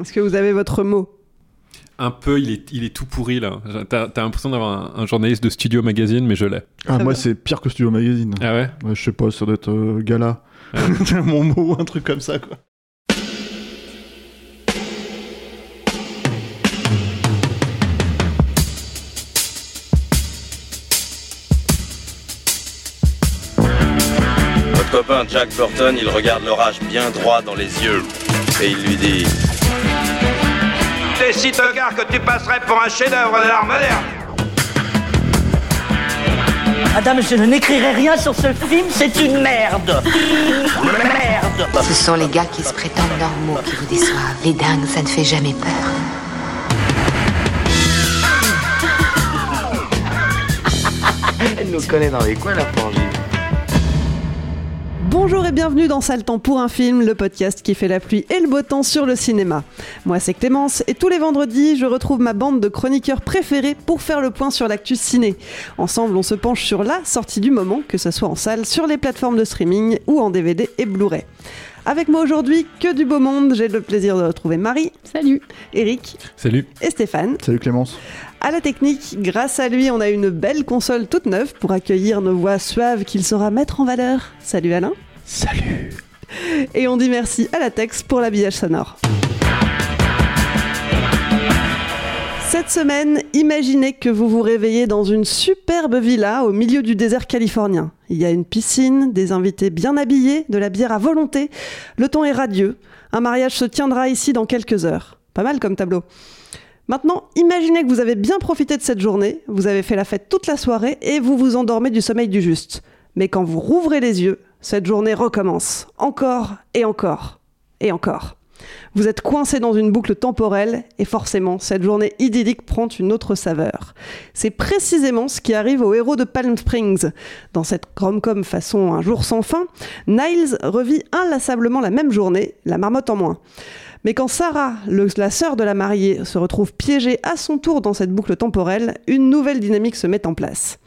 Est-ce que vous avez votre mot? Un peu, il est, il est tout pourri là. T'as t'as l'impression d'avoir un, un journaliste de Studio Magazine, mais je l'ai. Ah, moi, c'est pire que Studio Magazine. Ah ouais? Ouais, je sais pas, ça doit être euh, Gala. Mon mot, un truc comme ça, quoi. Votre copain Jack Burton, il regarde l'orage bien droit dans les yeux. Et il lui dit T'es si tocard que tu passerais pour un chef-d'œuvre de l'art moderne. Madame, je n'écrirai rien sur ce film, c'est une merde. Merde. Ce sont les gars qui se prétendent normaux qui vous déçoivent. Les dingues, ça ne fait jamais peur. Elle nous connaît dans les coins, la frangine. Bonjour et bienvenue dans Sale Temps pour un film, le podcast qui fait la pluie et le beau temps sur le cinéma. Moi c'est Clémence et tous les vendredis je retrouve ma bande de chroniqueurs préférés pour faire le point sur l'actu ciné. Ensemble on se penche sur la sortie du moment, que ce soit en salle, sur les plateformes de streaming ou en DVD et Blu-ray. Avec moi aujourd'hui, que du beau monde, j'ai le plaisir de retrouver Marie. Salut. Eric Salut. et Stéphane. Salut Clémence. À la technique, grâce à lui, on a une belle console toute neuve pour accueillir nos voix suaves qu'il saura mettre en valeur. Salut Alain. Salut. Et on dit merci à la Tex pour l'habillage sonore. Cette semaine, imaginez que vous vous réveillez dans une superbe villa au milieu du désert californien. Il y a une piscine, des invités bien habillés, de la bière à volonté. Le temps est radieux. Un mariage se tiendra ici dans quelques heures. Pas mal comme tableau. Maintenant, imaginez que vous avez bien profité de cette journée, vous avez fait la fête toute la soirée et vous vous endormez du sommeil du juste. Mais quand vous rouvrez les yeux, cette journée recommence. Encore et encore. Et encore. Vous êtes coincé dans une boucle temporelle et forcément, cette journée idyllique prend une autre saveur. C'est précisément ce qui arrive au héros de Palm Springs. Dans cette rom-com façon Un jour sans fin, Niles revit inlassablement la même journée, la marmotte en moins. Mais quand Sarah, la sœur de la mariée, se retrouve piégée à son tour dans cette boucle temporelle, une nouvelle dynamique se met en place.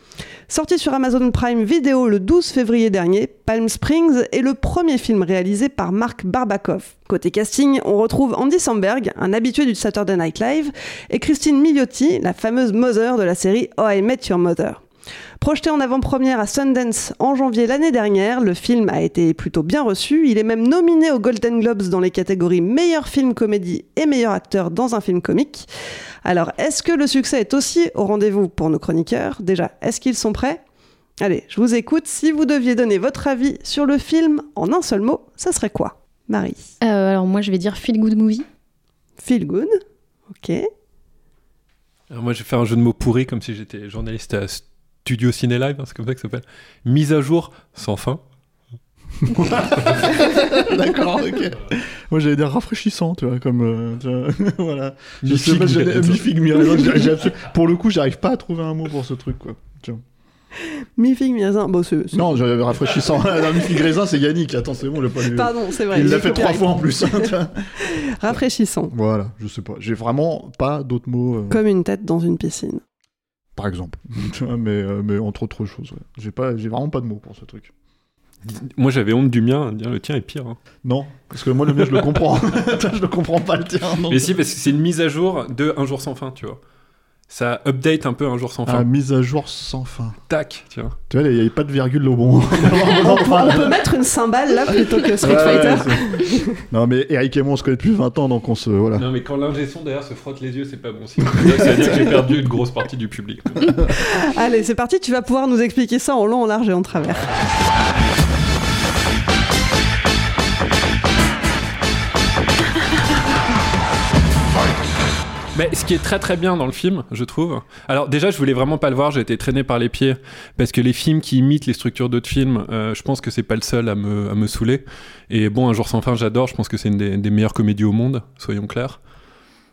Sorti sur Amazon Prime Video le 12 février dernier, Palm Springs est le premier film réalisé par Mark Barbakov. Côté casting, on retrouve Andy Samberg, un habitué du Saturday Night Live, et Christine Milioti, la fameuse Mother de la série Oh I Met Your Mother. Projeté en avant-première à Sundance en janvier l'année dernière, le film a été plutôt bien reçu. Il est même nominé aux Golden Globes dans les catégories meilleur film comédie et meilleur acteur dans un film comique. Alors, est-ce que le succès est aussi au rendez-vous pour nos chroniqueurs? Déjà, est-ce qu'ils sont prêts? Allez, je vous écoute. Si vous deviez donner votre avis sur le film en un seul mot, ça serait quoi? Marie Euh, alors moi je vais dire feel good movie. Feel good Ok. Alors moi, j'ai fait un jeu de mots pourri comme si j'étais journaliste à Studio Ciné Live, hein, c'est comme ça que ça s'appelle. Mise à jour sans fin. D'accord, ok. Moi, j'allais dire rafraîchissant, tu vois, comme. euh, tu vois, voilà. Je sais pas, j'allais- j'ai- j'ai absolu- Pour le coup, j'arrive pas à trouver un mot pour ce truc, quoi. Tu vois. Bon, c'est. c'est- Non, j'avais rafraîchissant. Non, mi-figue raisin, c'est Yannick. Attends, c'est bon, j'ai pas lu. Pardon, c'est vrai. Il l'a j'ai fait trois copyright. fois en plus. hein, tu vois. Rafraîchissant. voilà, je sais pas. J'ai vraiment pas d'autres mots. euh, Comme une tête dans une piscine. Par exemple. Tu vois, mais, euh, mais entre autres choses, ouais. J'ai pas, j'ai vraiment pas de mots pour ce truc. Moi, j'avais honte du mien. dire Le tien est pire. hein. Non, parce que moi, le mien, je le comprends. Je le comprends pas le tien. donc- Mais si, parce que c'est une mise à jour de Un jour sans fin, tu vois. Ça update un peu Un jour sans Ah, fin. mise à jour sans fin. Tac, tu vois. Tu vois, il n'y avait pas de virgule au bon. On peut, on peut mettre une cymbale là plutôt que Street Ouais, Fighter. ouais, non, mais Eric et moi, on se connaît depuis 20 ans, donc on se. Voilà. Non, mais quand l'ingé son derrière se frotte les yeux, c'est pas bon signe. Ça veut dire que j'ai perdu une grosse partie du public. Allez, c'est parti, tu vas pouvoir nous expliquer ça en long, en large et en travers. Ce qui est très très bien dans le film, je trouve. Alors déjà, je voulais vraiment pas le voir, j'ai été traîné par les pieds parce que les films qui imitent les structures d'autres films, euh, je pense que c'est pas le seul à me, à me saouler. Et bon, Un jour sans fin, j'adore. Je pense que c'est une des meilleures comédies au monde, soyons clairs.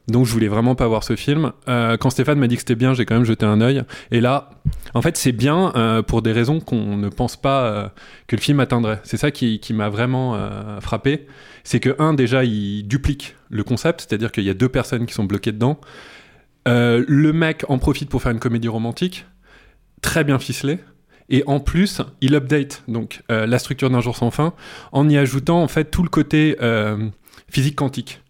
Donc je voulais vraiment pas voir ce film. Euh, quand Stéphane m'a dit que c'était bien, j'ai quand même jeté un œil. Et là, en fait, c'est bien euh, pour des raisons qu'on ne pense pas euh, que le film atteindrait. C'est ça qui, qui m'a vraiment frappé. C'est que, un, déjà, il duplique le concept, c'est-à-dire qu'il y a deux personnes qui sont bloquées dedans. Le mec en profite pour faire une comédie romantique, très bien ficelée. Et en plus, il update donc la structure d'un jour sans fin en y ajoutant en fait tout le côté physique quantique.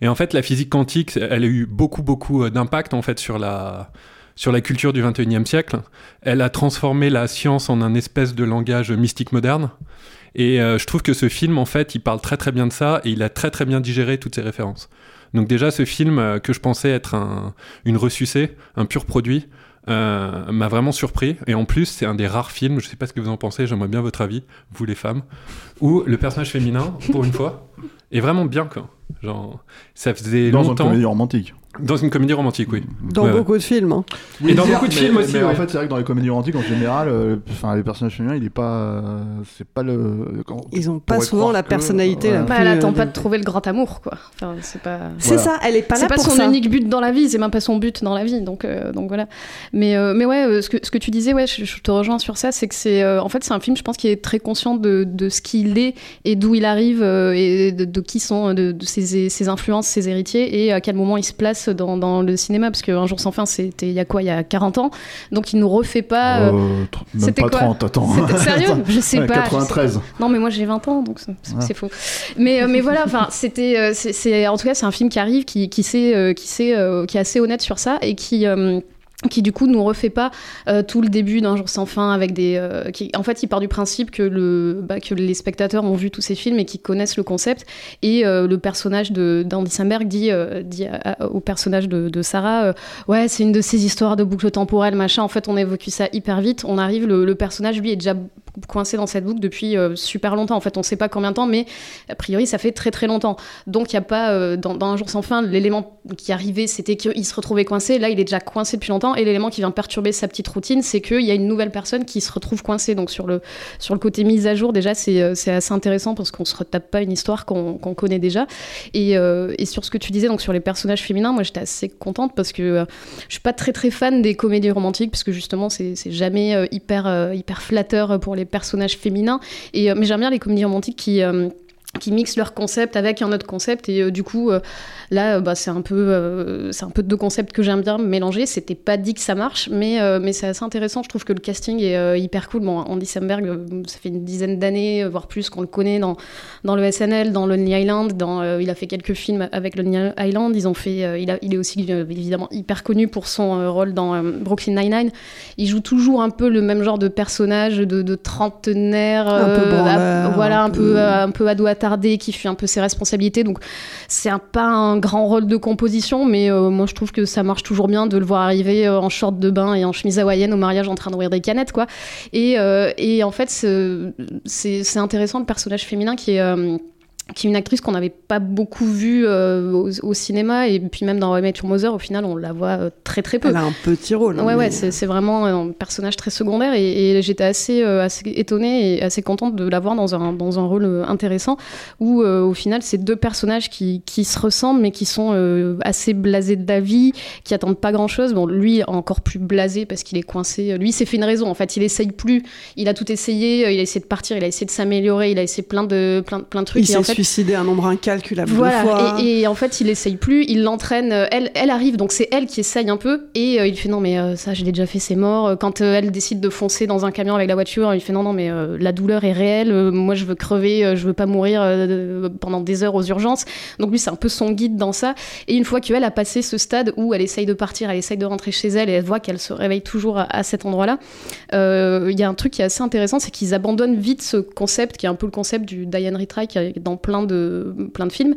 Et en fait, la physique quantique, elle a eu beaucoup, beaucoup euh, d'impact en fait sur la, sur la culture du 21e siècle. Elle a transformé la science en un espèce de langage mystique moderne. Et euh, je trouve que ce film, en fait, il parle très très bien de ça et il a très très bien digéré toutes ces références. Donc déjà, ce film euh, que je pensais être un, une ressucée, un pur produit, m'a vraiment surpris. Et en plus, c'est un des rares films, je sais pas ce que vous en pensez, j'aimerais bien votre avis, vous les femmes, où le personnage féminin, pour une fois, est vraiment bien, quoi. Genre, ça faisait Dans une longtemps... comédie romantique. Dans une comédie romantique, oui. Dans Ouais, ouais. beaucoup de films. hein. Et dans beaucoup de mais- films aussi, Mais en fait, c'est vrai que dans les comédies romantiques, en général, euh, enfin, les personnages féminins, il est pas. euh, c'est pas le. quand- Ils ont on pas souvent la que- personnalité la. Bah, elle attend euh, pas de trouver le grand amour, quoi. Enfin, c'est pas. C'est Voilà. ça, elle est pas là C'est pas pour son ça. unique but dans la vie, c'est même pas son but dans la vie, donc euh, donc voilà. Mais euh, mais ouais, euh, ce que ce que tu disais, ouais, je, je te rejoins sur ça, c'est que c'est euh, en fait c'est un film, je pense, qui est très conscient de, de ce qu'il est et d'où il arrive euh, et de, de qui sont de, de ses, ses influences, ses héritiers et à quel moment il se place dans, dans le cinéma, parce qu'un jour sans fin, c'était il y a quoi, il y a 40 ans, donc il nous refait pas. euh, Euh, c'était pas quoi 30, attends. Sérieux? Je sais Ouais, pas. je sais 93. non, mais moi j'ai 20 ans, donc c'est faux. Mais, euh, mais voilà, enfin, c'était, en tout cas, c'est un film qui arrive, qui, qui, sait, qui, sait, qui est assez honnête sur ça et qui. Qui du coup nous refait pas euh, tout le début d'un jour sans fin avec des euh, qui en fait il part du principe que le bah, les spectateurs ont vu tous ces films et qui connaissent le concept. Et euh, le personnage de d'Andy Samberg dit dit au personnage de, Sarah ouais c'est une de ces histoires de boucle temporelle machin. En fait on évoque ça hyper vite. On arrive le, le personnage lui est déjà coincé dans cette boucle depuis euh, super longtemps. En fait on sait pas combien de temps mais a priori ça fait très très longtemps. Donc il y a pas euh, dans, un jour sans fin l'élément qui arrivait c'était qu'il se retrouvait coincé. Là il est déjà coincé depuis longtemps. Et l'élément qui vient perturber sa petite routine c'est qu'il y a une nouvelle personne qui se retrouve coincée. Donc sur le sur le côté mise à jour déjà c'est euh, assez intéressant parce qu'on se retape pas une histoire qu'on qu'on connaît déjà. Et, et sur ce que tu disais donc sur les personnages féminins moi j'étais assez contente parce que je suis pas très très fan des comédies romantiques parce que justement c'est jamais hyper hyper flatteur pour les personnages féminins. Et euh, mais j'aime bien les comédies romantiques qui euh, qui mixent leur concept avec un autre concept. Et euh, du coup euh, là euh, bah, c'est un peu c'est un peu deux concepts que j'aime bien mélanger. C'était pas dit que ça marche mais mais c'est assez intéressant. Je trouve que le casting est hyper cool. Bon Andy Samberg ça fait une dizaine d'années voire plus qu'on le connaît dans dans le SNL dans Lonely Island dans il a fait quelques films avec Lonely Island. Ils ont fait il a il est aussi évidemment hyper connu pour son rôle dans Brooklyn Nine-Nine. Il joue toujours un peu le même genre de personnage de, de trentenaire Un peu branleur, voilà un un peu- un peu attardé qui fuit un peu ses responsabilités. Donc c'est pas un grand rôle de composition mais euh, moi je trouve que ça marche toujours bien de le voir arriver euh, en short de bain et en chemise hawaïenne au mariage en train d'ouvrir des canettes quoi. Et, euh, et en fait c'est intéressant le personnage féminin qui est qui est une actrice qu'on n'avait pas beaucoup vue euh, au, au cinéma et puis même dans How I Met Your Mother au final on la voit euh, très très peu Elle a un petit rôle. hein, Ouais, mais- ouais, c'est c'est vraiment un personnage très secondaire et, et j'étais assez, euh, assez étonnée et assez contente de la voir dans un, dans un rôle euh, intéressant où euh, au final c'est deux personnages qui, qui se ressemblent mais qui sont euh, assez blasés de la vie, qui attendent pas grand chose. Bon, lui encore plus blasé parce qu'il est coincé. Lui, s'est fait une raison en fait, il essaye plus, il a tout essayé, euh, il a essayé de partir, il a essayé de s'améliorer, il a essayé plein de, plein, plein de trucs. Il et en s'est fait, suicidé un nombre incalculable de fois. et, et en fait, il essaye plus, il l'entraîne. euh, Elle, elle arrive, donc c'est elle qui essaye un peu, et euh, il fait non, mais euh, ça, je l'ai déjà fait, c'est mort. Euh, Quand euh, elle décide de foncer dans un camion avec la voiture, il fait non, non, mais la douleur est réelle, moi je veux crever, je veux pas mourir pendant des heures aux urgences. Donc lui, c'est un peu son guide dans ça. Et une fois qu'elle a passé ce stade où elle essaye de partir, elle essaye de rentrer chez elle, et elle voit qu'elle se réveille toujours à, à cet endroit-là, il y a un truc qui est assez intéressant, c'est qu'ils abandonnent vite ce concept, qui est un peu le concept du Diane Retry, qui est dans plein de, plein de films,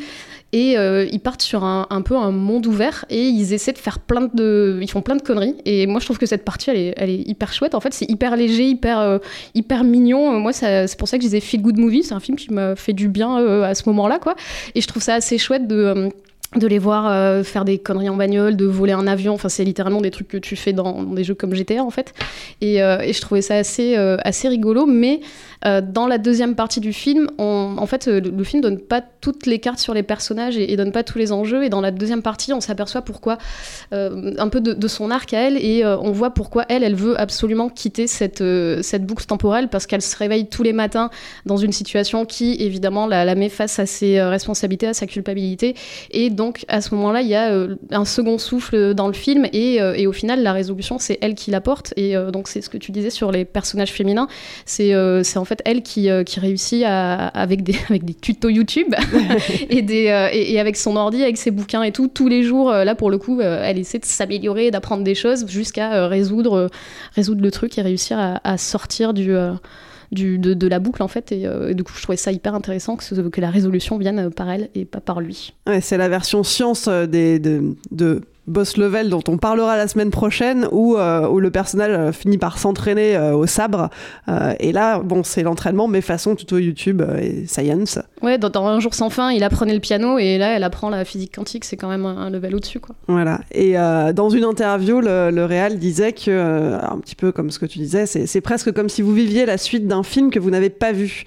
et euh, ils partent sur un, un peu un monde ouvert, et ils essaient de faire plein de... Ils font plein de conneries, et moi je trouve que cette partie, elle est, elle est hyper chouette, en fait, c'est hyper léger, hyper, euh, hyper mignon, moi ça- c'est pour ça que je disais Feel Good Movie, c'est un film qui m'a fait du bien euh, à ce moment-là, quoi, et je trouve ça assez chouette de... de les voir euh, faire des conneries en bagnole, de voler un avion. Enfin, c'est littéralement des trucs que tu fais dans, des jeux comme GTA en fait. Et, euh, et je trouvais ça assez, euh, assez rigolo. Mais dans la deuxième partie du film, en fait, le, le film donne pas toutes les cartes sur les personnages et, et donne pas tous les enjeux. Et dans la deuxième partie, on s'aperçoit pourquoi un peu de, son arc à elle et on voit pourquoi elle, elle veut absolument quitter cette, cette boucle temporelle parce qu'elle se réveille tous les matins dans une situation qui évidemment la, met face à ses responsabilités, à sa culpabilité. Et à ce moment-là, il y a euh, un second souffle dans le film et, euh, et au final, la résolution, c'est elle qui l'apporte. Et euh, donc c'est ce que tu disais sur les personnages féminins. C'est en fait elle qui, qui réussit à, avec, des, avec des tutos YouTube et, des, et, et avec son ordi, avec ses bouquins et tout, tous les jours, là pour le coup, elle essaie de s'améliorer, d'apprendre des choses jusqu'à résoudre, résoudre le truc et réussir à, à sortir du... de, la boucle en fait et, euh, et du coup je trouvais ça hyper intéressant que, que la résolution vienne euh, par elle et pas par lui. C'est la version science euh, de, de Boss Level dont on parlera la semaine prochaine où, où le personnage euh, finit par s'entraîner au sabre. Et là, bon, c'est l'entraînement, mais façon tuto YouTube et science. Ouais, dans, Un jour sans fin, il apprenait le piano et là elle apprend la physique quantique, c'est quand même un, level au-dessus quoi. Voilà. Et euh, dans une interview, le, le réal disait que, euh, un petit peu comme ce que tu disais, c'est presque comme si vous viviez la suite d'un film que vous n'avez pas vu.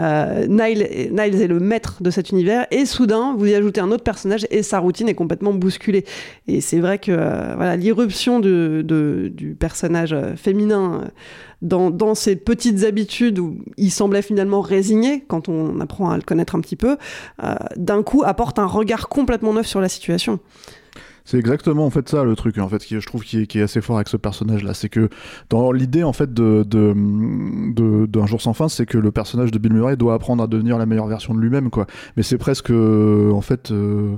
Euh, Niles, est le maître de cet univers et soudain, vous y ajoutez un autre personnage et sa routine est complètement bousculée. Et c'est vrai que euh, voilà, l'irruption du personnage féminin dans, dans ses petites habitudes où il semblait finalement résigné quand on apprend à le connaître un petit peu, euh, d'un coup apporte un regard complètement neuf sur la situation. C'est exactement en fait ça le truc en fait qui je trouve qui est, assez fort avec ce personnage là, c'est que dans l'idée en fait de- d'un jour sans fin, c'est que le personnage de Bill Murray doit apprendre à devenir la meilleure version de lui-même quoi. Mais c'est presque euh, en fait euh,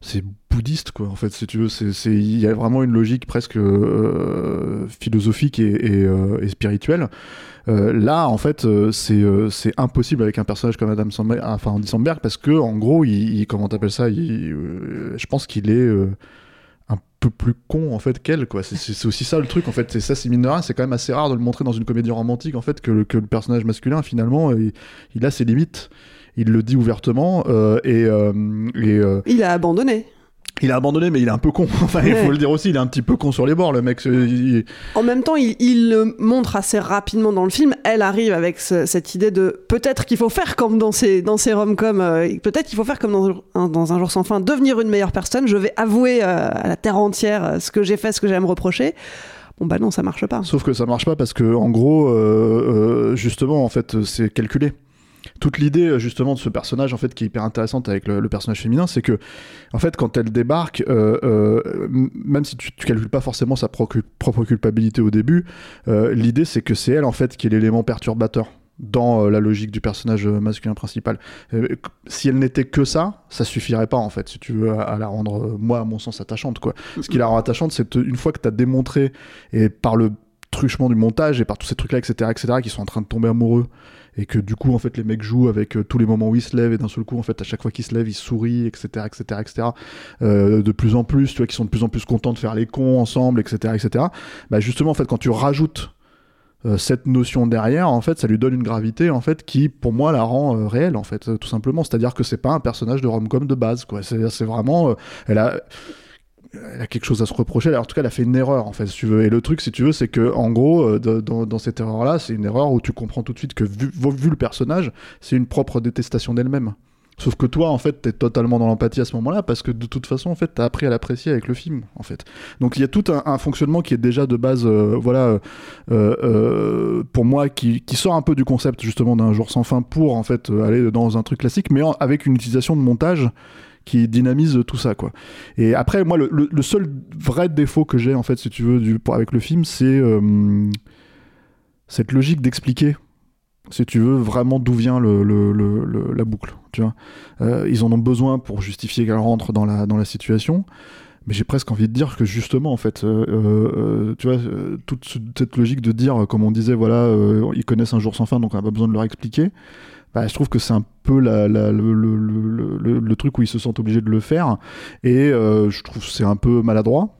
c'est bouddhiste quoi en fait si tu veux. C'est il y a vraiment une logique presque euh, philosophique et, euh, spirituelle. Euh, là en fait c'est impossible avec un personnage comme Adam Sandberg enfin Andy Samberg parce que en gros il, comment t'appelles ça je pense qu'il est un peu plus con en fait qu'elle quoi. C'est- aussi ça le truc en fait. C'est ça c'est mine c'est quand même assez rare de le montrer dans une comédie romantique en fait que le, personnage masculin finalement il a ses limites il le dit ouvertement euh, et, euh, et euh, Il a abandonné. il a abandonné mais il est un peu con enfin il faut le dire aussi il est un petit peu con sur les bords le mec il- En même temps, il, il le montre assez rapidement dans le film. Elle arrive avec ce- cette idée de peut-être qu'il faut faire comme dans ces, dans ces rom-coms, euh, peut-être qu'il faut faire comme dans un, dans un jour sans fin, devenir une meilleure personne. Je vais avouer euh, à la terre entière ce que j'ai fait, ce que j'ai à me reprocher. Bon, bah non, ça marche pas. Sauf que ça marche pas parce que en gros, euh, euh, justement, en fait, c'est calculé. Toute l'idée justement de ce personnage en fait qui est hyper intéressante avec le, personnage féminin, c'est que en fait quand elle débarque, euh, euh, même si tu, tu calcules pas forcément sa pro- propre culpabilité au début, euh, l'idée c'est que c'est elle en fait qui est l'élément perturbateur dans euh, la logique du personnage euh, masculin principal. Euh, si elle n'était que ça, ça suffirait pas en fait, si tu veux, à, la rendre, euh, moi à mon sens, attachante quoi. Ce qui la rend attachante, c'est une fois que tu as démontré et par le truchement du montage et par tous ces trucs là etc etc qui sont en train de tomber amoureux et que du coup en fait les mecs jouent avec euh, tous les moments où ils se lèvent et d'un seul coup en fait à chaque fois qu'ils se lèvent ils sourient etc etc etc de plus en plus tu vois qu'ils sont de plus en plus contents de faire les cons ensemble etc etc bah justement en fait quand tu rajoutes euh, cette notion derrière en fait ça lui donne une gravité en fait qui pour moi la rend euh, réelle en fait tout simplement. C'est à dire que c'est pas un personnage de rom-com de base quoi. C'est vraiment elle a elle a quelque chose à se reprocher. Alors, en tout cas, elle a fait une erreur, en fait, si tu veux. Et le truc, si tu veux, c'est que, en gros, euh, dans, cette erreur-là, c'est une erreur où tu comprends tout de suite que, vu, le personnage, c'est une propre détestation d'elle-même. Sauf que toi, en fait, t'es totalement dans l'empathie à ce moment-là, parce que de toute façon, en fait, t'as appris à l'apprécier avec le film, en fait. Donc, il y a tout un, fonctionnement qui est déjà de base, euh, voilà, euh, pour moi, qui, sort un peu du concept, justement, d'un jour sans fin pour, en fait, aller dans un truc classique, mais avec une utilisation de montage qui dynamise tout ça, quoi. Et après, moi, le, seul vrai défaut que j'ai, en fait, si tu veux, du, pour- avec le film, c'est euh, cette logique d'expliquer, si tu veux, vraiment d'où vient la boucle, tu vois. Euh, ils en ont besoin pour justifier qu'elle rentre dans la, dans la situation. Mais j'ai presque envie de dire que justement, en fait, euh, tu vois, toute ce- cette logique de dire, comme on disait, voilà, ils connaissent un jour sans fin, donc on n'a pas besoin de leur expliquer. Bah, je trouve que c'est un peu la- la- le, le- le- le- le truc où ils se sentent obligés de le faire. Et euh, je trouve que c'est un peu maladroit.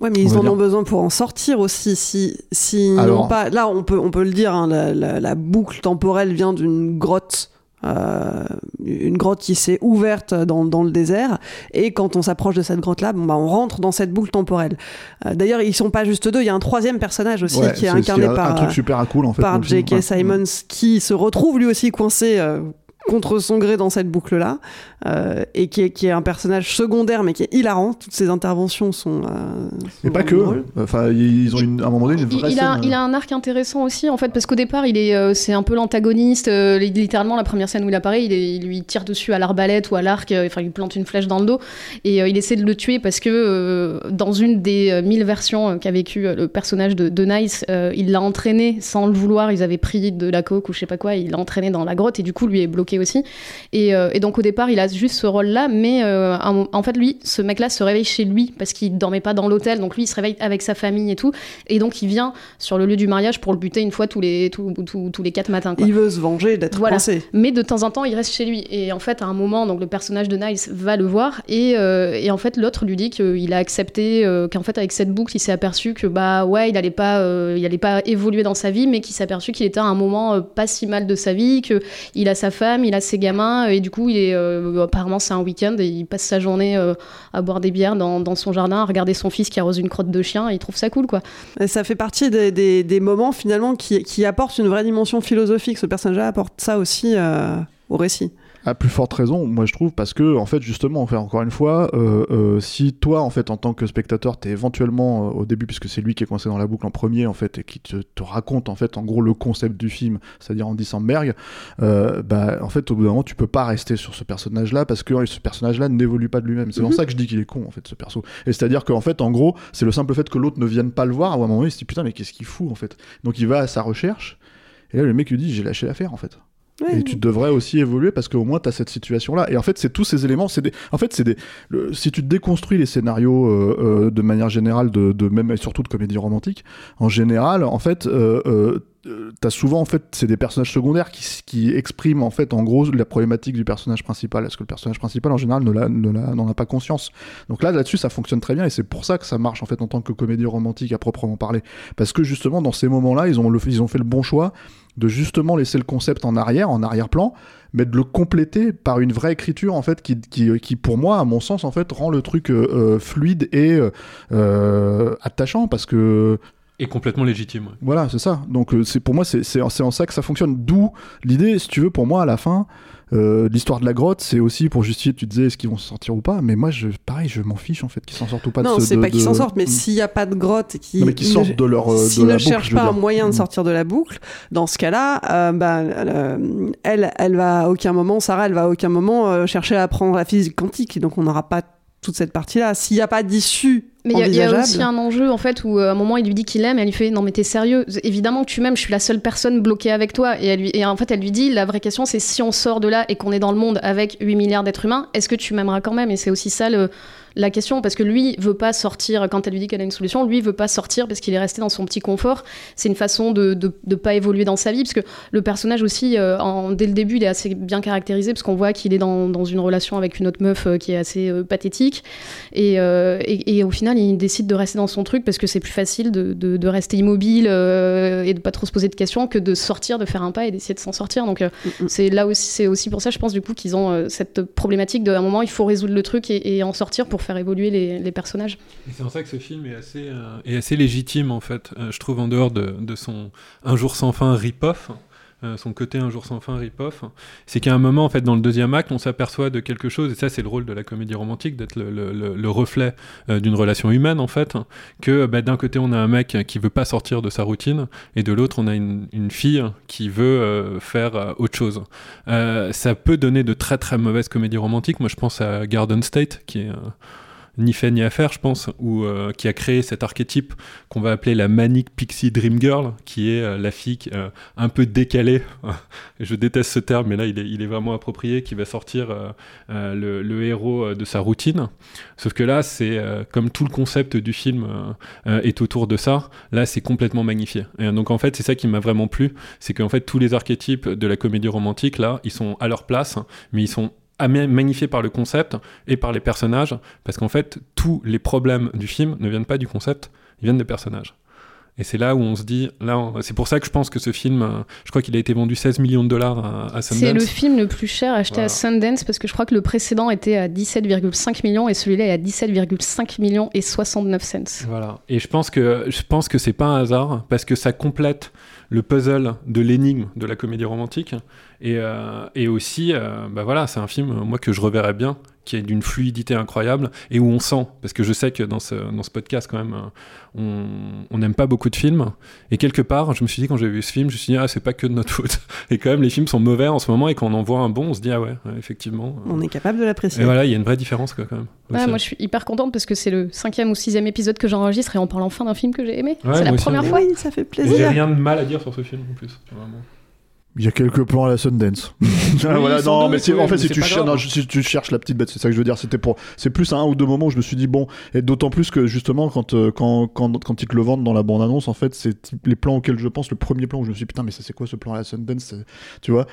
Ouais, mais ils en dire. ont besoin pour en sortir aussi. Si, si Alors- pas, là, on peut, on peut le dire, hein, la, la- la boucle temporelle vient d'une grotte une grotte qui s'est ouverte dans, dans, le désert. Et quand on s'approche de cette grotte-là, bon, bah, on rentre dans cette boucle temporelle. Euh, D'ailleurs, ils sont pas juste deux. Il y a un troisième personnage aussi Ouais, qui est incarné un- par un truc super cool en fait. par. J.K. Ouais. Simons qui se retrouve lui aussi coincé euh, contre son gré dans cette boucle-là euh, et qui est, qui est un personnage secondaire mais qui est hilarant. Toutes ses interventions sont. euh, Et sont pas que. drôles. Enfin, ils ont une, à un moment donné une Il, vraie il a, il a un arc intéressant aussi en fait parce qu'au départ il est euh, c'est un peu l'antagoniste euh, li- littéralement la première scène où il apparaît il, est- il lui tire dessus à l'arbalète ou à l'arc euh, enfin il lui plante une flèche dans le dos et euh, il essaie de le tuer parce que euh, dans une des euh, mille versions euh, qu'a vécu euh, le personnage de, de Nice euh, il l'a entraîné sans le vouloir ils avaient pris de la coke ou je sais pas quoi il l'a entraîné dans la grotte et du coup lui est bloqué aussi et, euh, et donc au départ, il a juste ce rôle-là, mais euh, en, fait, lui, ce mec-là se réveille chez lui parce qu'il dormait pas dans l'hôtel, donc lui, il se réveille avec sa famille et tout, et donc il vient sur le lieu du mariage pour le buter une fois tous les tous, tous- tous les quatre matins. quoi. Il veut se venger d'être Voilà. Mais de temps en temps, il reste chez lui. Et en fait, à un moment, donc le personnage de Nice va le voir. Et, euh, et en fait, l'autre lui dit qu'il a accepté, qu'en fait, avec cette boucle, il s'est aperçu que bah ouais, il allait pas, il allait pas évoluer dans sa vie, mais qu'il s'est aperçu qu'il était à un moment pas si mal de sa vie, que il a sa femme, il a ses gamins, et du coup, il est euh, apparemment c'est un week-end et il passe sa journée euh, à boire des bières dans, son jardin, à regarder son fils qui arrose une crotte de chien. Et il trouve ça cool, quoi. Ça fait partie des, moments finalement qui, qui apportent une vraie dimension philosophique. Ce personnage-là apporte ça aussi euh, au récit. À plus forte raison, moi je trouve, parce que en fait justement, enfin, encore une fois, euh, euh, si toi en fait en tant que spectateur, t'es éventuellement euh, au début, puisque c'est lui qui est coincé dans la boucle en premier en fait et qui te, te raconte en fait en gros le concept du film, c'est-à-dire Andy Samberg, euh, bah en fait au bout d'un moment tu peux pas rester sur ce personnage-là parce que ce personnage-là n'évolue pas de lui-même. C'est pour Mhm. ça que je dis qu'il est con en fait ce perso. Et c'est-à-dire qu'en fait en gros c'est le simple fait que l'autre ne vienne pas le voir, à un moment donné il se dit putain mais qu'est-ce qu'il fout en fait? Donc il va à sa recherche et là le mec lui dit j'ai lâché l'affaire en fait. Ouais. Et tu devrais aussi évoluer parce qu'au moins tu as cette situation-là. Et en fait, c'est tous ces éléments. C'est des... En fait, c'est des. le- Si tu déconstruis les scénarios euh, euh, de manière générale, de, de même et surtout de comédie romantique, en général, en fait, euh, euh, t'as souvent en fait c'est des personnages secondaires qui, qui expriment en fait en gros la problématique du personnage principal. Est-ce que le personnage principal en général ne n'en a pas conscience? Donc là là-dessus ça fonctionne très bien et c'est pour ça que ça marche en fait en tant que comédie romantique à proprement parler. Parce que justement dans ces moments là ils ont, ils ont fait le bon choix de justement laisser le concept en arrière en arrière-plan mais de le compléter par une vraie écriture en fait qui, qui, qui pour moi à mon sens en fait rend le truc euh, euh, fluide et euh, euh, attachant. Parce que Et complètement légitime. ouais. voilà, c'est ça. Donc euh, c'est pour moi c'est c'est en c'est en ça que ça fonctionne. D'où l'idée, si tu veux, pour moi à la fin, euh, l'histoire de la grotte, c'est aussi pour justifier. Tu disais est-ce qu'ils vont s'en sortir ou pas, mais moi je pareil, je m'en fiche en fait qu'ils s'en sortent ou pas. de non, ce- c'est pas qu'ils de- s'en sortent, mais s'il n'y a pas de grotte et qu'ils sortent ne- de leur, euh, de s'ils la ne boucle, cherchent pas un moyen de Mm. sortir de la boucle, dans ce cas-là, euh, bah, euh, elle, elle va à aucun moment, Sarah, elle va à aucun moment euh, chercher à apprendre la physique quantique, donc on n'aura pas toute cette partie-là. S'il n'y a pas d'issue Mais il y a- y, aussi un enjeu en fait où euh, à un moment il lui dit qu'il aime et elle lui fait non mais t'es sérieux. Évidemment que tu m'aimes je suis la seule personne bloquée avec toi. Et, elle lui, et en fait elle lui dit la vraie question c'est si on sort de là et qu'on est dans le monde avec 8 milliards d'êtres humains est-ce que tu m'aimeras quand même? Et c'est aussi ça le- la question parce que lui veut pas sortir quand elle lui dit qu'elle a une solution lui veut pas sortir parce qu'il est resté dans son petit confort. C'est une façon de, de, de pas évoluer dans sa vie parce que le personnage aussi euh, en, dès le début il est assez bien caractérisé parce qu'on voit qu'il est dans, dans une relation avec une autre meuf euh, qui est assez euh, pathétique. Et, et, et au final, il décide de rester dans son truc parce que c'est plus facile de, de, rester immobile et de pas trop se poser de questions que de sortir, de faire un pas et d'essayer de s'en sortir. Donc euh, Mm, c'est là aussi, c'est aussi pour ça, je pense du coup qu'ils ont cette problématique de à un moment, il faut résoudre le truc et, et en sortir pour faire évoluer les, personnages. C'est en ça que ce film est assez, euh, légitime, en fait. Euh, je trouve, en dehors de, de son Un jour sans fin rip-off, euh, son côté Un jour sans fin rip-off, c'est qu'à un moment, en fait, dans le deuxième acte, on s'aperçoit de quelque chose, et ça, c'est le rôle de la comédie romantique, d'être le, le- le- le reflet euh, d'une relation humaine, en fait, que bah, d'un côté, on a un mec qui veut pas sortir de sa routine, et de l'autre, on a une, une fille qui veut euh, faire autre chose. Ça peut donner de très très mauvaises comédies romantiques. Moi, je pense à Garden State, qui est... ni fait ni à faire, je pense, ou euh, qui a créé cet archétype qu'on va appeler la manic pixie dream girl, qui est euh, la fille euh, un peu décalée. je déteste ce terme, mais là il est, vraiment approprié, qui va sortir le, le héros de sa routine. Sauf que là, c'est comme tout le concept du film est autour de ça. Là, c'est complètement magnifié. Et donc en fait, c'est ça qui m'a vraiment plu, c'est qu'en fait tous les archétypes de la comédie romantique là, ils sont à leur place, mais ils sont magnifiés par le concept et par les personnages, parce qu'en fait, tous les problèmes du film ne viennent pas du concept, ils viennent des personnages. Et c'est là où on se dit, là, c'est pour ça que je pense que ce film, je crois qu'il a été vendu 16 millions de dollars à, à Sundance. C'est le film le plus cher acheté Voilà. à Sundance parce que je crois que le précédent était à 17,5 millions et celui-là est à 17,5 millions et 69 cents. Voilà. Et je pense que je pense que c'est pas un hasard parce que ça complète le puzzle de l'énigme de la comédie romantique et, euh, et aussi euh, bah voilà c'est un film moi que je reverrais bien qui est d'une fluidité incroyable et où on sent parce que je sais que dans ce dans ce podcast quand même euh, on n'aime pas beaucoup de films et quelque part je me suis dit quand j'ai vu ce film je me suis dit ah c'est pas que de notre faute et quand même les films sont mauvais en ce moment et quand on en voit un bon on se dit ah ouais, ouais, effectivement On est capable de l'apprécier. et voilà il y a une vraie différence quoi, quand même Ouais, moi je suis hyper contente parce que c'est le cinquième ou sixième épisode que j'enregistre et on parle enfin d'un film que j'ai aimé. Ouais, c'est la première fois. Oui, ça fait Et j'ai plaisir. rien de mal à dire sur ce film en plus vraiment. Il y a quelques plans à la Sundance. Ah, voilà, non, mais c'est- oui, en fait, mais si c'est tu, pas cher- grave. non, si tu cherches la petite bête, c'est ça que je veux dire. C'était pour, c'est plus à un ou deux moments où je me suis dit bon, et d'autant plus que justement quand euh, quand quand quand ils te le vendent dans la bande annonce, en fait, c'est les plans auxquels je pense. Le premier plan où je me suis dit putain, mais ça c'est quoi ce plan à la Sundance c'est- Tu vois,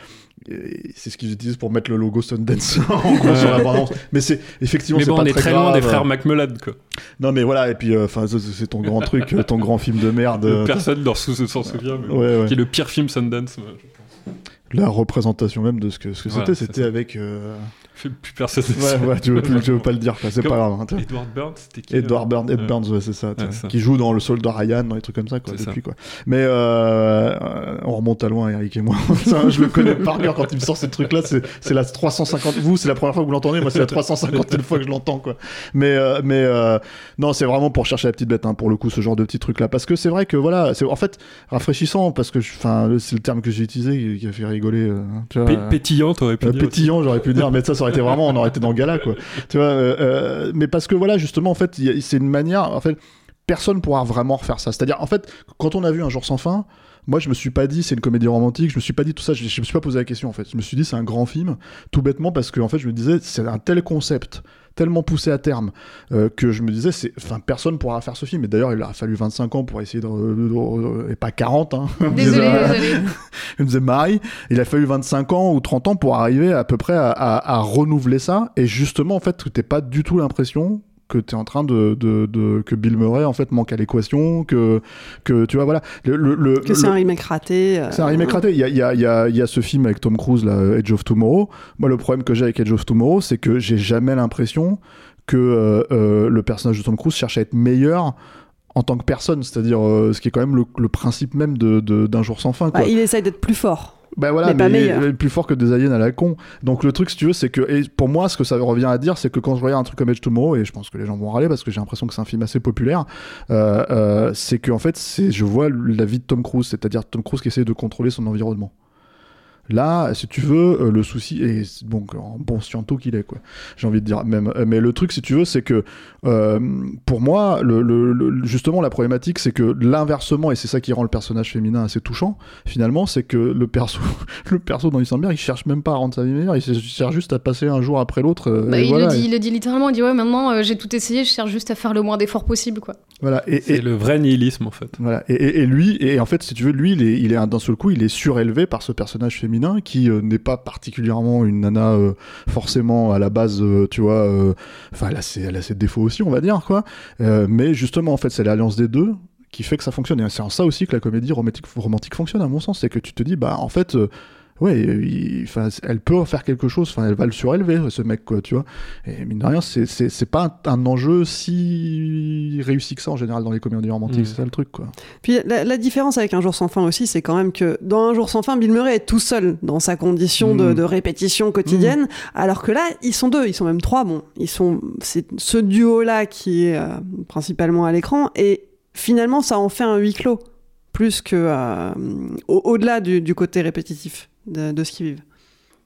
Et c'est ce qu'ils utilisent pour mettre le logo Sundance en gros sur la bande annonce. Mais c'est effectivement, mais c'est bon pas on est très très loin grave. des frères McMullen quoi Non, mais voilà, et puis euh, enfin, ça, c'est c'est ton grand truc, euh, ton grand film de merde. euh, Personne ne s'en souvient, mais Ouais, ouais. qui est le pire film Sundance. La représentation même de ce que ce que Voilà, c'était, c'était avec. euh, Plus personne ne Ouais, ouais, tu veux, plus- tu veux pas le dire. C'est pas grave. hein. Edward Burns, c'était qui Edward euh, Burns, Ed ouais. Burns, ouais, c'est ça, qui joue dans le soldat Ryan, dans les trucs comme ça, quoi, depuis, ça. quoi. Mais euh, euh, on remonte à loin, Eric et moi. Ça, je le connais par cœur quand il me sort ces trucs-là. C'est, c'est la 350. Vous, c'est la première fois que vous l'entendez. Moi, c'est la 350e fois que je l'entends, quoi. Mais, euh, mais euh, non, c'est vraiment pour chercher la petite bête, hein, pour le coup, ce genre de petits trucs-là, parce que c'est vrai que voilà, c'est en fait rafraîchissant, parce que, enfin, c'est le terme que j'ai utilisé qui a fait rigoler. euh, euh, pétillant, t'aurais pu euh, dire. pétillant, j'aurais pu dire, mais ça, ça aurait été vraiment, on aurait été dans le gala, quoi. Tu vois, euh, euh, mais parce que voilà, justement, en fait, c'est une manière, en fait, personne pourra vraiment refaire ça. C'est-à-dire, en fait, quand on a vu Un jour sans fin, moi, je me suis pas dit c'est une comédie romantique, je me suis pas dit tout ça, je, je me suis pas posé la question, en fait. Je me suis dit c'est un grand film, tout bêtement, parce que, en fait, je me disais, c'est un tel concept tellement poussé à terme euh, que je me disais c'est enfin personne pourra faire ce film et d'ailleurs il a fallu 25 ans pour essayer de, de- de- et pas 40 hein Désolé, désolé. je me disais Marie, il a fallu 25 ans ou 30 ans pour arriver à peu près à, à- à renouveler ça. Et justement, en fait, t'es pas du tout l'impression que t'es en train de, de, de- que Bill Murray en fait manque à l'équation, que que tu vois voilà le, le, le- Que c'est un remake raté. euh, c'est un remake raté. Il y a, il y, a, il y, a, y a ce film avec Tom Cruise, là, Edge of Tomorrow. Moi, le problème que j'ai avec Edge of Tomorrow, c'est que j'ai jamais l'impression que euh, euh, le personnage de Tom Cruise cherche à être meilleur en tant que personne. C'est-à-dire, euh, ce qui est quand même le, le principe même de- de- d'un jour sans fin. Quoi. bah, il essaye d'être plus fort. Bah voilà, Mais pas mais, meilleur. il est plus fort que des aliens à la con. Donc le truc, si tu veux, c'est que, et pour moi, ce que ça revient à dire, c'est que quand je regarde un truc comme Edge Tomorrow, et je pense que les gens vont râler parce que j'ai l'impression que c'est un film assez populaire, euh, euh, c'est que en fait, je vois la vie de Tom Cruise, c'est-à-dire Tom Cruise qui essaie de contrôler son environnement. Là, si tu veux, euh, le souci, et c'est- bon, en bon sciento qu'il est, quoi. J'ai envie de dire même. Euh, Mais le truc, si tu veux, c'est que euh, pour moi, le, le- le- justement, la problématique, c'est que l'inversement, et c'est ça qui rend le personnage féminin assez touchant, finalement, c'est que le perso, le perso dans Isambert, il cherche même pas à rendre sa vie meilleure, il cherche juste à passer un jour après l'autre. euh, Bah, il, voilà, le dit, et- il le dit littéralement, il dit ouais maintenant euh, j'ai tout essayé, je cherche juste à faire le moins d'efforts possible quoi. voilà. Et, C'est et- le vrai nihilisme en fait. Voilà. Et, et- et lui, et en fait, si tu veux, lui, il est, il est un- d'un seul coup, il est surélevé par ce personnage féminin qui euh, n'est pas particulièrement une nana euh, forcément à la base, euh, tu vois. Enfin, elle elle a ses défauts aussi, on va dire, quoi. Mais justement, en fait, c'est l'alliance des deux qui fait que ça fonctionne. Et c'est en ça aussi que la comédie romantique fonctionne, à mon sens, c'est que tu te dis, bah, en fait. Euh, Ouais, il- enfin, elle peut faire quelque chose. Enfin, elle va le surélever, ce mec, quoi, tu vois. Et mine de rien, c'est c'est c'est pas un, un enjeu si réussi que ça en général dans les comédies romantiques. Mm. C'est ça le truc, quoi. Puis la, la différence avec Un jour sans fin aussi, c'est quand même que dans Un jour sans fin, Bill Murray est tout seul dans sa condition de, Mm. de répétition quotidienne, alors que là, ils sont deux, ils sont même trois. Bon, ils sont, c'est ce duo-là qui est euh, principalement à l'écran, et finalement, ça en fait un huis clos, plus que euh, au- au-delà du, du côté répétitif de, ce qu'ils vivent.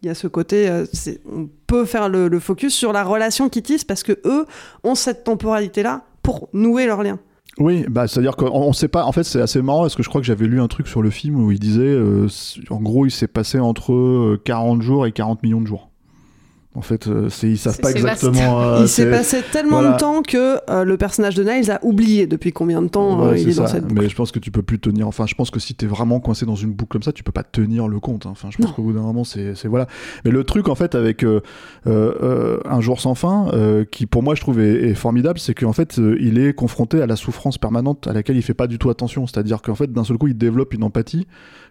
Il y a ce côté, euh, on peut faire le, focus sur la relation qu'ils tissent parce que eux ont cette temporalité-là pour nouer leur lien. Oui, bah c'est-à-dire qu'on on sait pas. En fait, c'est assez marrant parce que je crois que j'avais lu un truc sur le film où il disait, euh, en gros, il s'est passé entre euh, 40 jours et 40 millions de jours. En fait, euh, ils savent pas exactement. euh, il s'est passé tellement voilà. de temps que euh, le personnage de Niles a oublié depuis combien de temps euh, il est dans ça. cette boucle. Mais je pense que tu peux plus tenir. Enfin, je pense que si t'es vraiment coincé dans une boucle comme ça, tu peux pas tenir le compte. hein. Enfin, je pense qu'au bout d'un moment, c'est voilà. Mais le truc en fait avec euh, euh, euh, un jour sans fin, euh, qui pour moi je trouve est, est formidable, c'est qu'en fait euh, il est confronté à la souffrance permanente à laquelle il fait pas du tout attention. C'est-à-dire qu'en fait d'un seul coup il développe une empathie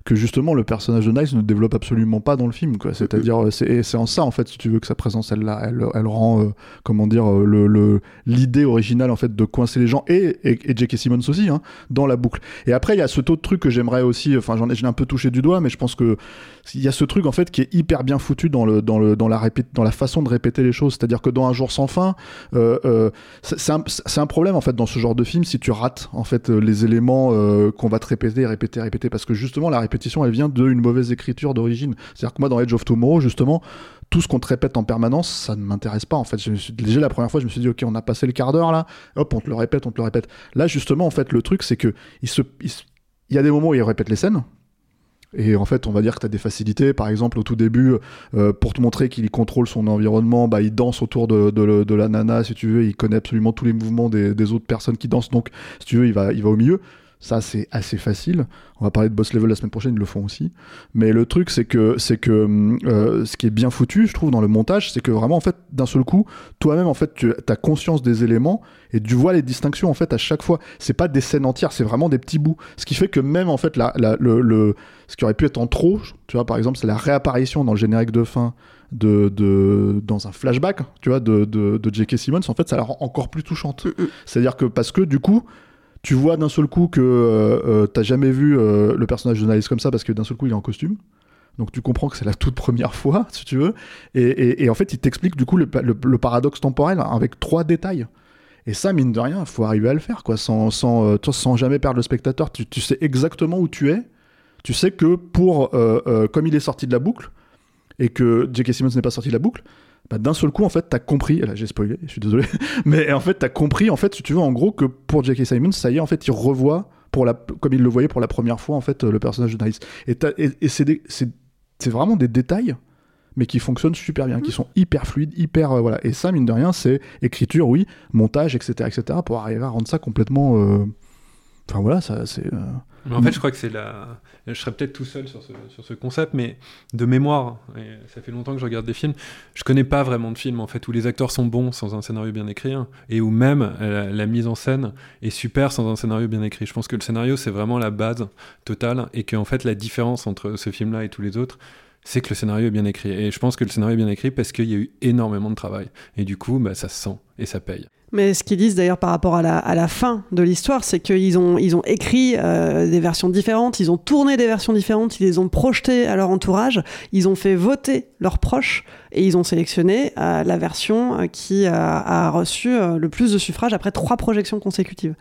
que justement le personnage de Niles ne développe absolument pas dans le film. C'est-à-dire c'est en ça en fait si tu veux que sa présence elle, la- elle, rend euh, comment dire euh, l'idée originale en fait de coincer les gens et et, et J.K. Simmons aussi hein, dans la boucle. Et après il y a ce autre truc que j'aimerais aussi, enfin j'en ai, un peu touché du doigt, mais je pense que il y a ce truc en fait qui est hyper bien foutu dans le dans la dans la façon de répéter les choses. C'est-à-dire que dans un jour sans fin, euh, c'est un, un problème en fait dans ce genre de film si tu rates en fait les éléments qu'on va te répéter, répéter, répéter, parce que justement la répétition elle vient d'une mauvaise écriture d'origine. C'est-à-dire que moi dans Edge of Tomorrow justement tout ce qu'on te répète en permanence, ça ne m'intéresse pas en fait. Je suis, déjà la première fois, je me suis dit ok, on a passé le quart d'heure là, hop, on te le répète, on te le répète. Là justement en fait le truc c'est que il se, il, y a des moments où il répète les scènes. Et en fait, on va dire que tu as des facilités. Par exemple, au tout début, euh, pour te montrer qu'il contrôle son environnement, bah, il danse autour de, de- de la nana, si tu veux. Il connaît absolument tous les mouvements des, des autres personnes qui dansent. Donc, si tu veux, il va, il va au milieu. Ça, c'est assez facile. On va parler de Boss Level la semaine prochaine, ils le font aussi. Mais le truc, c'est que, c'est que euh, ce qui est bien foutu, je trouve, dans le montage, c'est que vraiment, en fait, d'un seul coup, toi-même, en fait, tu as conscience des éléments et tu vois les distinctions, en fait, à chaque fois. C'est pas des scènes entières, c'est vraiment des petits bouts. Ce qui fait que même, en fait, la, la- le, le- ce qui aurait pu être en trop, tu vois, par exemple, c'est la réapparition dans le générique de fin de, de dans un flashback, tu vois, de, de, de J.K. Simmons. En fait, ça la rend encore plus touchante. C'est-à-dire que parce que du coup, tu vois d'un seul coup que euh, euh, t'as jamais vu euh, le personnage de Niles comme ça parce que d'un seul coup il est en costume. Donc tu comprends que c'est la toute première fois, si tu veux. Et, en fait, il t'explique du coup le, paradoxe temporel avec trois détails. Et ça, mine de rien, il faut arriver à le faire, quoi, sans, sans, euh, sans jamais perdre le spectateur. Tu, sais exactement où tu es. Tu sais que pour, comme il est sorti de la boucle, et que J.K. Simmons n'est pas sorti de la boucle, bah, d'un seul coup, en fait, t'as compris. Là, j'ai spoilé, je suis désolé. Mais en fait, t'as compris, en fait, si tu veux, en gros, que pour J.K. Simmons, ça y est, en fait, il revoit, pour la, comme il le voyait pour la première fois, en fait, le personnage de Niles. Et, et, et c'est vraiment des détails, mais qui fonctionnent super bien, qui sont hyper fluides, hyper. euh, voilà. Et ça, mine de rien, c'est écriture, oui, montage, etc., etc., pour arriver à rendre ça complètement. euh, Enfin, voilà, ça, c'est. euh, Mais en fait, je crois que c'est la. Je serais peut-être tout seul sur ce, concept, mais de mémoire, et ça fait longtemps que je regarde des films, je connais pas vraiment de films en fait où les acteurs sont bons sans un scénario bien écrit, hein, et où même euh, la, la mise en scène est super sans un scénario bien écrit. Je pense que le scénario c'est vraiment la base totale, et qu'en fait la différence entre ce film-là et tous les autres, c'est que le scénario est bien écrit. Et je pense que le scénario est bien écrit parce qu'il y a eu énormément de travail, et du coup, bah, ça se sent et ça paye. Mais ce qu'ils disent d'ailleurs par rapport à la, fin de l'histoire, c'est qu'ils ont, écrit euh, des versions différentes, ils ont tourné des versions différentes, ils les ont projetées à leur entourage, ils ont fait voter leurs proches et ils ont sélectionné euh, la version euh, qui a, reçu le plus de suffrages après trois projections consécutives.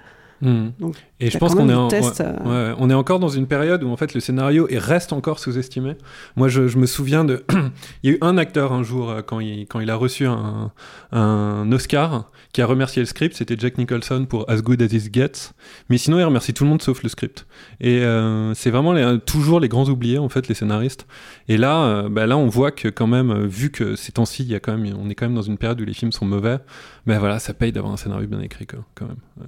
Donc, Et je pense qu'on est, en- ouais, euh. ouais, on est encore dans une période où en fait le scénario est, reste encore sous-estimé. Moi, je, je me souviens de, il y a eu un acteur un jour euh, quand il, quand il a reçu un, un Oscar qui a remercié le script, c'était Jack Nicholson pour As Good as It Gets. Mais sinon, il remercie tout le monde sauf le script. Et euh, c'est vraiment les- toujours les grands oubliés en fait, les scénaristes. Et là, euh, bah là, on voit que quand même, vu que ces temps-ci, il y a quand même, on est quand même dans une période où les films sont mauvais. Ben voilà, ça paye d'avoir un scénario bien écrit quoi, quand même. Ouais.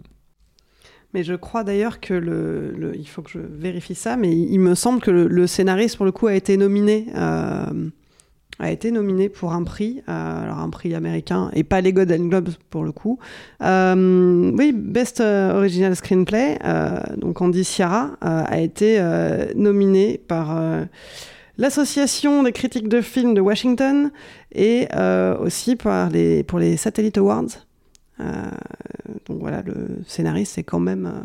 Mais je crois d'ailleurs que le, il faut que je vérifie ça, mais il, me semble que le, scénariste pour le coup a été nominé, euh, a été nominé pour un prix, euh, alors un prix américain et pas les Golden Globes pour le coup. Euh, oui, Best Original Screenplay, donc Andy Ciara a été nominé par l'association des critiques de films de Washington et aussi par les, pour les Satellite Awards. Euh, donc voilà, le scénariste est quand même, euh,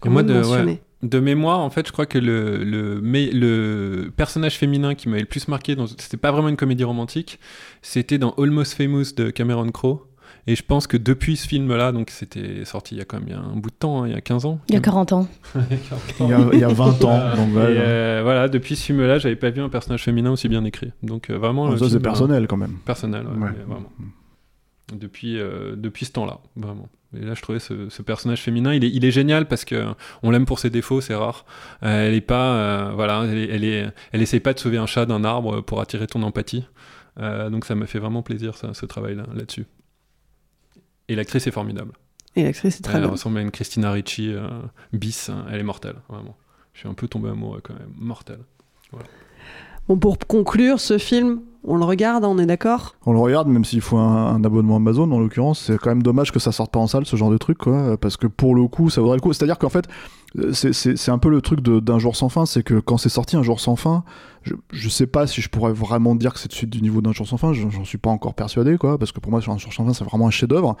quand Et moi, même de, mentionné. ouais, de mémoire, en fait, je crois que le, le, mais, le personnage féminin qui m'avait le plus marqué, dans- c'était pas vraiment une comédie romantique, c'était dans Almost Famous de Cameron Crowe. Et je pense que depuis ce film-là, donc c'était sorti il y a quand même un bout de temps, hein, il y a 15 ans. Il y a 40 ans. Il y a, il y a 20 ans. Donc, Et, voilà. euh, voilà, depuis ce film-là, j'avais pas vu un personnage féminin aussi bien écrit. Donc euh, vraiment. Le ça, c'est personnel quand même. Personnel, ouais, vraiment. Depuis, euh, depuis ce temps-là, vraiment. Et là, je trouvais ce, ce personnage féminin, il est, il est génial parce que on l'aime pour ses défauts, c'est rare. Euh, elle est pas, euh, voilà, elle, est- elle, est, elle essaye pas de sauver un chat d'un arbre pour attirer ton empathie. Donc ça m'a fait vraiment plaisir, ça, ce travail-là, là-dessus. Et l'actrice est formidable. Et l'actrice est très Elle ressemble à une Christina Ricci bis, hein. elle est mortelle, vraiment. Je suis un peu tombé amoureux quand même, mortelle. Bon, pour conclure, ce film, on le regarde, on est d'accord? On le regarde, même s'il faut un, abonnement Amazon, en l'occurrence, c'est quand même dommage que ça sorte pas en salle, ce genre de truc, quoi, parce que pour le coup, ça vaudrait le coup. C'est-à-dire qu'en fait, c'est- un peu le truc d'un jour sans fin, c'est que quand c'est sorti un jour sans fin, je, je sais pas si je pourrais vraiment dire que c'est de suite du niveau d'un jour sans fin, j'en suis pas encore persuadé, quoi, parce que pour moi, sur un jour sans fin, c'est vraiment un chef-d'œuvre.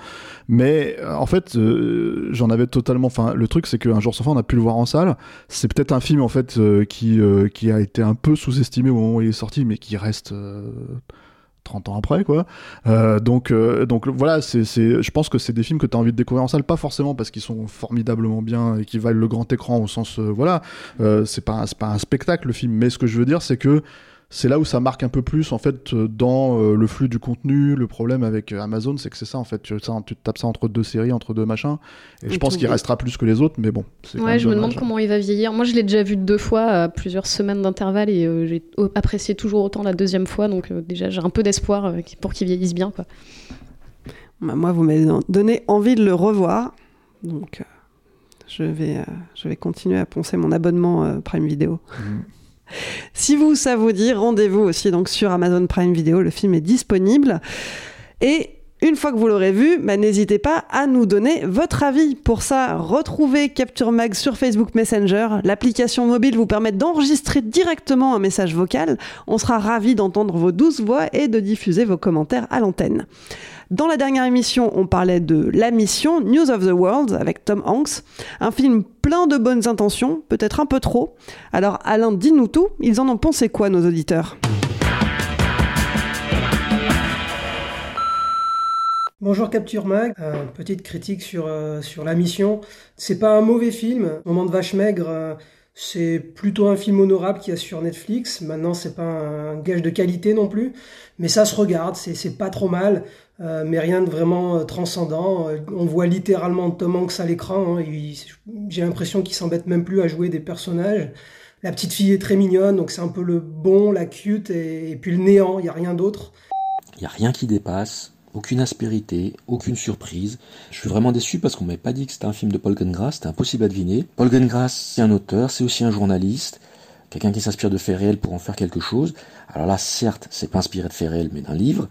Mais euh, en fait, euh, j'en avais totalement. Enfin, le truc, c'est qu'un jour sans fin, on a pu le voir en salle. C'est peut-être un film, en fait, euh, qui, qui a été un peu sous-estimé au moment où il est sorti, mais qui reste. Euh, 30 ans après quoi. Euh, donc euh, donc voilà c'est je pense que c'est des films que tu as envie de découvrir en salle pas forcément parce qu'ils sont formidablement bien et qui valent le grand écran au sens euh, voilà. C'est pas pas un spectacle le film mais ce que je veux dire c'est que c'est là où ça marque un peu plus en fait euh, dans euh, le flux du contenu le problème avec euh, Amazon c'est que c'est ça en fait tu, ça, tu te tapes ça entre deux séries entre deux machins et je pense qu'il restera plus que les autres mais bon quand Ouais, même je me demande comment il va vieillir. Moi, je l'ai déjà vu deux fois à plusieurs semaines d'intervalle et euh, j'ai apprécié toujours autant la deuxième fois. Donc, euh, déjà, j'ai un peu d'espoir euh, pour qu'il vieillisse bien. Quoi. Bah, Moi, vous m'avez donné envie de le revoir. Donc, euh, je, vais, euh, je vais continuer à poncer mon abonnement euh, Prime Video. Mhm. Si vous, ça vous dit, rendez-vous aussi donc sur Amazon Prime Video. Le film est disponible. Et une fois que vous l'aurez vu, bah, n'hésitez pas à nous donner votre avis. Pour ça, retrouvez Capture Mag sur Facebook Messenger. L'application mobile vous permet d'enregistrer directement un message vocal. On sera ravis d'entendre vos douces voix et de diffuser vos commentaires à l'antenne. Dans la dernière émission, on parlait de La Mission, News of the World, avec Tom Hanks. Un film plein de bonnes intentions, peut-être un peu trop. Alors Alain, dis-nous tout, ils en ont pensé quoi, nos auditeurs? Bonjour Capture Mag, Euh, petite critique sur, euh, sur la mission. C'est pas un mauvais film, Moment de vache maigre, euh, c'est plutôt un film honorable qu'il y a sur Netflix. Maintenant, c'est pas un gage de qualité non plus, mais ça se regarde, c'est pas trop mal, euh, mais rien de vraiment euh, transcendant. Euh, On voit littéralement Tom Hanks à l'écran, hein, j'ai l'impression qu'il s'embête même plus à jouer des personnages. La petite fille est très mignonne, donc c'est un peu le bon, la cute, et, puis le néant, il y a rien d'autre. Il n'y a rien qui dépasse, aucune aspérité, aucune surprise. Je suis vraiment déçu parce qu'on m'avait pas dit que c'était un film de Paul Greengrass, c'était impossible à deviner. Paul Greengrass, c'est un auteur, c'est aussi un journaliste, quelqu'un qui s'inspire de faits réels pour en faire quelque chose. Alors là, certes, c'est pas inspiré de faits réels, mais d'un livre,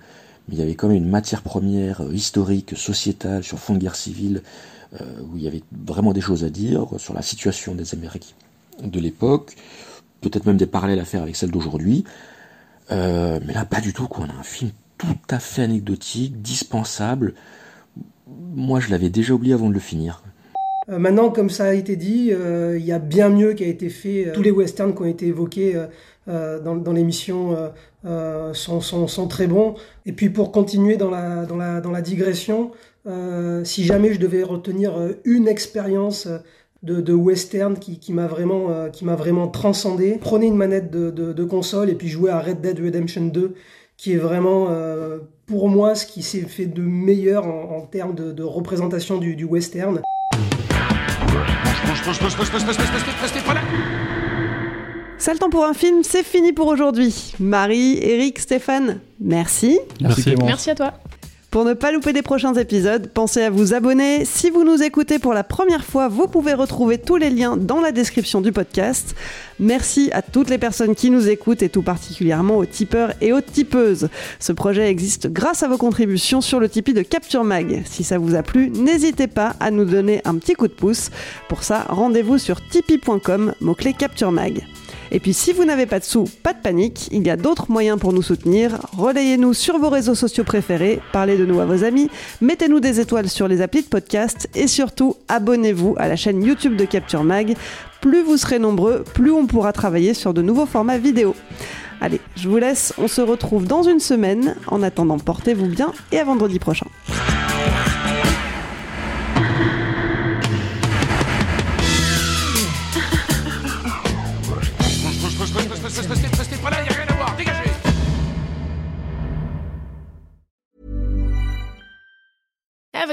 mais il y avait quand même une matière première euh, historique, sociétale, sur fond de guerre civile, euh, où il y avait vraiment des choses à dire sur la situation des Amériques de l'époque, peut-être même des parallèles à faire avec celle d'aujourd'hui. Euh, mais là, pas du tout, quoi. On a un film tout à fait anecdotique, dispensable. Moi, je l'avais déjà oublié avant de le finir. Euh, maintenant, comme ça a été dit, euh, il y a bien mieux qui a été fait. Euh, Tous les westerns qui ont été évoqués euh, dans, dans l'émission sont, sont, sont très bons. Et puis pour continuer dans la, dans la, dans la digression, si jamais je devais retenir une expérience de, de western qui, qui m'a vraiment, euh, vraiment transcendé, prenez une manette de, de, de console et puis jouez à Red Dead Redemption 2, qui est vraiment euh, pour moi ce qui s'est fait de meilleur en, en termes de, de représentation du, du western. Ça le temps pour un film, c'est fini pour aujourd'hui. Marie, Eric, Stéphane, merci. Merci. Clémence. Merci à toi. Pour ne pas louper des prochains épisodes, pensez à vous abonner. Si vous nous écoutez pour la première fois, vous pouvez retrouver tous les liens dans la description du podcast. Merci à toutes les personnes qui nous écoutent et tout particulièrement aux tipeurs et aux tipeuses. Ce projet existe grâce à vos contributions sur le Tipeee de Capture Mag. Si ça vous a plu, n'hésitez pas à nous donner un petit coup de pouce. Pour ça, rendez-vous sur tipeee.com, mot-clé Capture Mag. Et puis si vous n'avez pas de sous, pas de panique, il y a d'autres moyens pour nous soutenir. Relayez-nous sur vos réseaux sociaux préférés, parlez de nous à vos amis, mettez-nous des étoiles sur les applis de podcast et surtout abonnez-vous à la chaîne YouTube de Capture Mag. Plus vous serez nombreux, plus on pourra travailler sur de nouveaux formats vidéo. Allez, je vous laisse, on se retrouve dans une semaine. En attendant, portez-vous bien et à vendredi prochain.